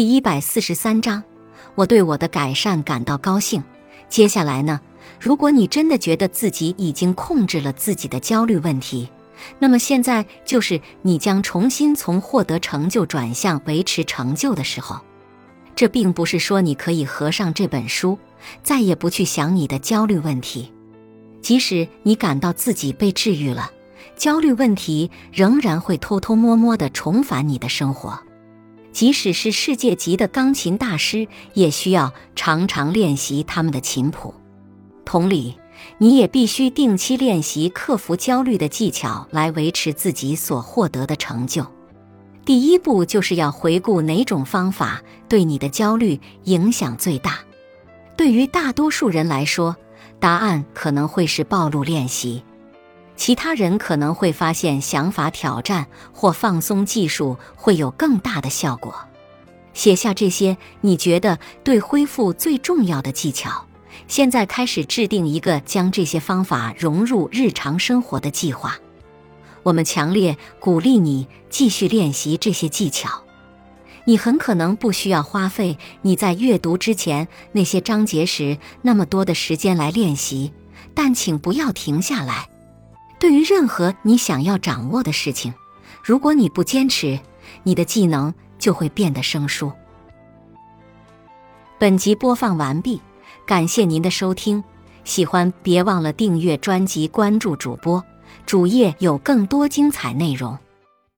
第一百四十三章，我对我的改善感到高兴。接下来呢？如果你真的觉得自己已经控制了自己的焦虑问题，那么现在就是你将重新从获得成就转向维持成就的时候。这并不是说你可以合上这本书，再也不去想你的焦虑问题。即使你感到自己被治愈了，焦虑问题仍然会偷偷摸摸地重返你的生活。即使是世界级的钢琴大师，也需要常常练习他们的琴谱。同理，你也必须定期练习克服焦虑的技巧，来维持自己所获得的成就。第一步就是要回顾哪种方法对你的焦虑影响最大。对于大多数人来说，答案可能会是暴露练习；其他人可能会发现想法挑战或放松技术会有更大的效果。写下这些你觉得对恢复最重要的技巧。现在开始制定一个将这些方法融入日常生活的计划。我们强烈鼓励你继续练习这些技巧。你很可能不需要花费你在阅读之前那些章节时那么多的时间来练习，但请不要停下来。对于任何你想要掌握的事情，如果你不坚持，你的技能就会变得生疏。本集播放完毕，感谢您的收听。喜欢别忘了订阅专辑，关注主播。主页有更多精彩内容。